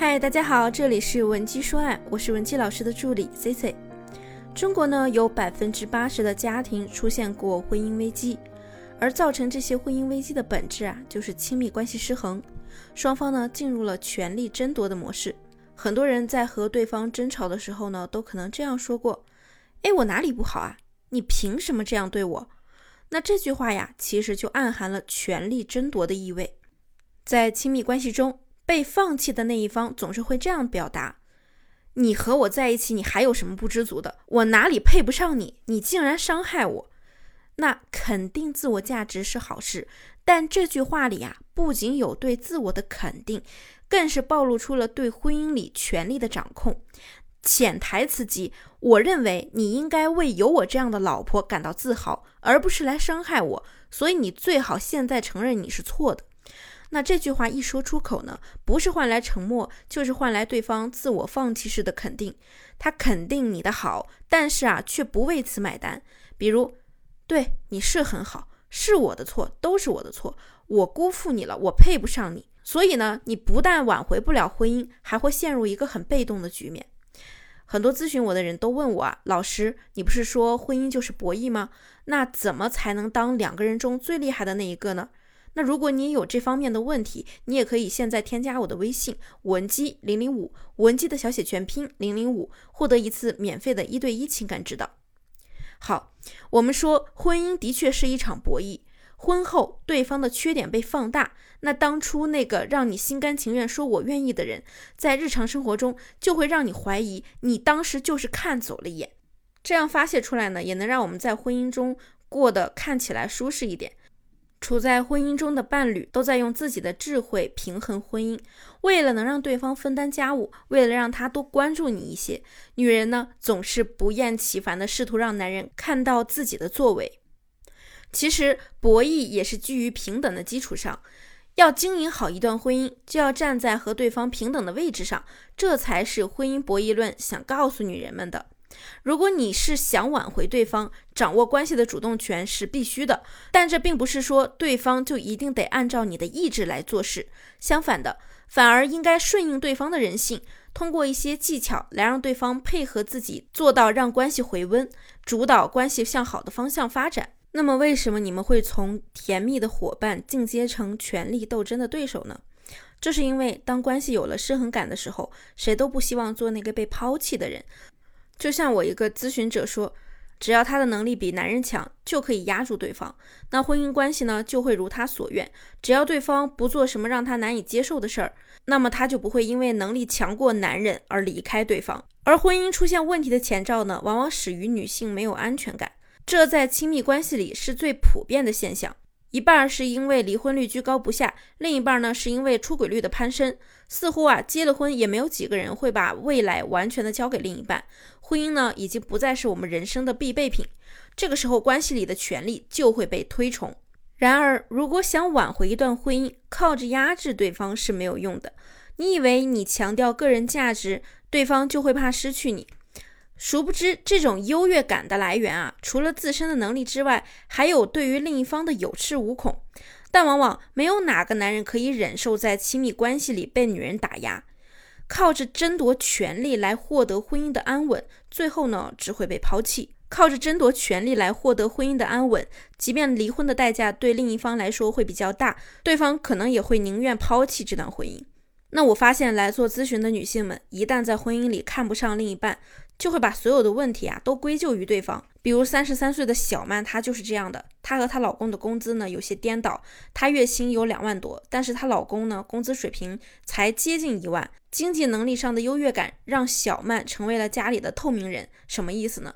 嗨，大家好，这里是文姬说爱，我是文姬老师的助理 C C。中国呢，有百分之八十的家庭出现过婚姻危机，而造成这些婚姻危机的本质啊，就是亲密关系失衡，双方呢进入了权力争夺的模式。很多人在和对方争吵的时候呢，都可能这样说过：“哎，我哪里不好啊？你凭什么这样对我？”那这句话呀，其实就暗含了权力争夺的意味。在亲密关系中，被放弃的那一方总是会这样表达：“你和我在一起，你还有什么不知足的？我哪里配不上你？你竟然伤害我！”那肯定自我价值是好事，但这句话里啊，不仅有对自我的肯定。更是暴露出了对婚姻里权力的掌控，潜台词即：我认为你应该为有我这样的老婆感到自豪，而不是来伤害我。所以你最好现在承认你是错的。那这句话一说出口呢，不是换来沉默，就是换来对方自我放弃式的肯定。他肯定你的好，但是啊，却不为此买单。比如，对你是很好，是我的错，都是我的错，我辜负你了，我配不上你。所以呢，你不但挽回不了婚姻，还会陷入一个很被动的局面。很多咨询我的人都问我啊，老师，你不是说婚姻就是博弈吗？那怎么才能当两个人中最厉害的那一个呢？那如果你有这方面的问题，你也可以现在添加我的微信文姬零零五，文姬的小写全拼零零五，获得一次免费的一对一情感指导。好，我们说婚姻的确是一场博弈。婚后，对方的缺点被放大，那当初那个让你心甘情愿说我愿意的人，在日常生活中就会让你怀疑你当时就是看走了眼。这样发泄出来呢，也能让我们在婚姻中过得看起来舒适一点。处在婚姻中的伴侣都在用自己的智慧平衡婚姻，为了能让对方分担家务，为了让他多关注你一些，女人呢总是不厌其烦的试图让男人看到自己的作为。其实博弈也是基于平等的基础上，要经营好一段婚姻，就要站在和对方平等的位置上，这才是婚姻博弈论想告诉女人们的。如果你是想挽回对方，掌握关系的主动权是必须的，但这并不是说对方就一定得按照你的意志来做事，相反的，反而应该顺应对方的人性，通过一些技巧来让对方配合自己，做到让关系回温，主导关系向好的方向发展。那么，为什么你们会从甜蜜的伙伴进阶成权力斗争的对手呢？这是因为当关系有了失衡感的时候，谁都不希望做那个被抛弃的人。就像我一个咨询者说，只要他的能力比男人强，就可以压住对方，那婚姻关系呢就会如他所愿。只要对方不做什么让他难以接受的事儿，那么他就不会因为能力强过男人而离开对方。而婚姻出现问题的前兆呢，往往始于女性没有安全感。这在亲密关系里是最普遍的现象，一半是因为离婚率居高不下，另一半呢是因为出轨率的攀升。似乎啊，结了婚也没有几个人会把未来完全的交给另一半，婚姻呢已经不再是我们人生的必备品。这个时候，关系里的权利就会被推崇。然而，如果想挽回一段婚姻，靠着压制对方是没有用的。你以为你强调个人价值，对方就会怕失去你？殊不知，这种优越感的来源啊，除了自身的能力之外，还有对于另一方的有恃无恐。但往往没有哪个男人可以忍受在亲密关系里被女人打压，靠着争夺权力来获得婚姻的安稳，最后呢，只会被抛弃。靠着争夺权力来获得婚姻的安稳，即便离婚的代价对另一方来说会比较大，对方可能也会宁愿抛弃这段婚姻。那我发现来做咨询的女性们，一旦在婚姻里看不上另一半，就会把所有的问题啊都归咎于对方。比如三十三岁的小曼，她就是这样的。她和她老公的工资呢有些颠倒，她月薪有两万多，但是她老公呢工资水平才接近一万。经济能力上的优越感让小曼成为了家里的透明人。什么意思呢？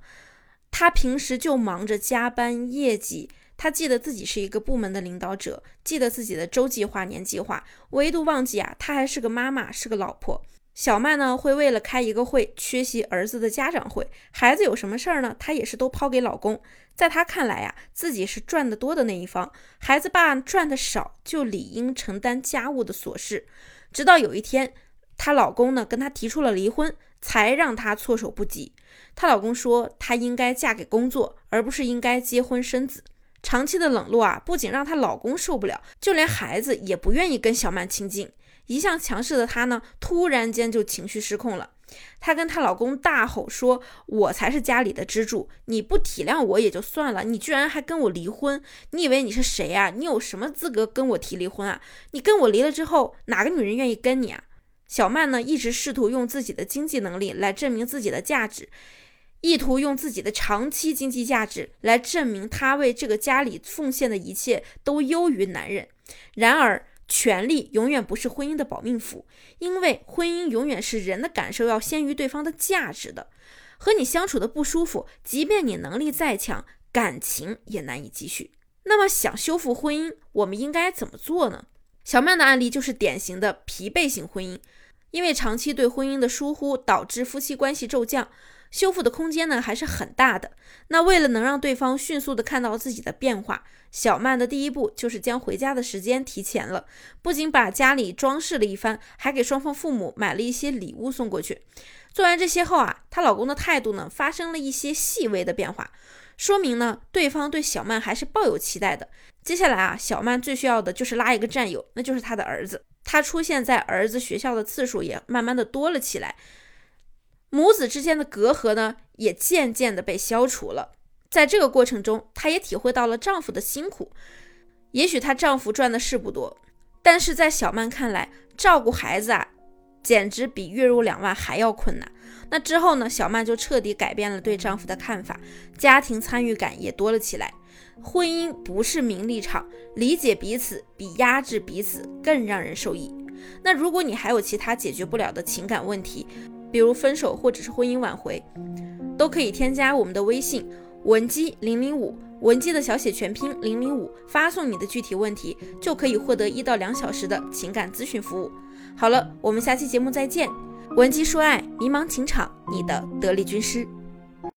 她平时就忙着加班业绩，她记得自己是一个部门的领导者，记得自己的周计划、年计划，唯独忘记啊，她还是个妈妈，是个老婆。小曼呢，会为了开一个会缺席儿子的家长会，孩子有什么事儿呢？她也是都抛给老公。在她看来呀，自己是赚得多的那一方，孩子爸赚的少，就理应承担家务的琐事。直到有一天，她老公呢跟她提出了离婚，才让她措手不及。她老公说，她应该嫁给工作，而不是应该结婚生子。长期的冷落啊，不仅让她老公受不了，就连孩子也不愿意跟小曼亲近。一向强势的她呢，突然间就情绪失控了。她跟她老公大吼说：“我才是家里的支柱，你不体谅我也就算了，你居然还跟我离婚！你以为你是谁啊？你有什么资格跟我提离婚啊？你跟我离了之后，哪个女人愿意跟你啊？”小曼呢，一直试图用自己的经济能力来证明自己的价值。意图用自己的长期经济价值来证明她为这个家里奉献的一切都优于男人。然而，权力永远不是婚姻的保命符，因为婚姻永远是人的感受要先于对方的价值的。和你相处的不舒服，即便你能力再强，感情也难以继续。那么，想修复婚姻，我们应该怎么做呢？小曼的案例就是典型的疲惫型婚姻，因为长期对婚姻的疏忽，导致夫妻关系骤降。修复的空间呢还是很大的。那为了能让对方迅速的看到自己的变化，小曼的第一步就是将回家的时间提前了。不仅把家里装饰了一番，还给双方父母买了一些礼物送过去。做完这些后啊，她老公的态度呢发生了一些细微的变化，说明呢对方对小曼还是抱有期待的。接下来啊，小曼最需要的就是拉一个战友，那就是她的儿子。她出现在儿子学校的次数也慢慢的多了起来。母子之间的隔阂呢，也渐渐的被消除了。在这个过程中，她也体会到了丈夫的辛苦。也许她丈夫赚的是不多，但是在小曼看来，照顾孩子啊，简直比月入两万还要困难。那之后呢，小曼就彻底改变了对丈夫的看法，家庭参与感也多了起来。婚姻不是名利场，理解彼此比压制彼此更让人受益。那如果你还有其他解决不了的情感问题，比如分手或者是婚姻挽回，都可以添加我们的微信文姬零零五，文姬的小写全拼零零五，发送你的具体问题，就可以获得一到两小时的情感咨询服务。好了，我们下期节目再见，文姬说爱，迷茫情场，你的得力军师。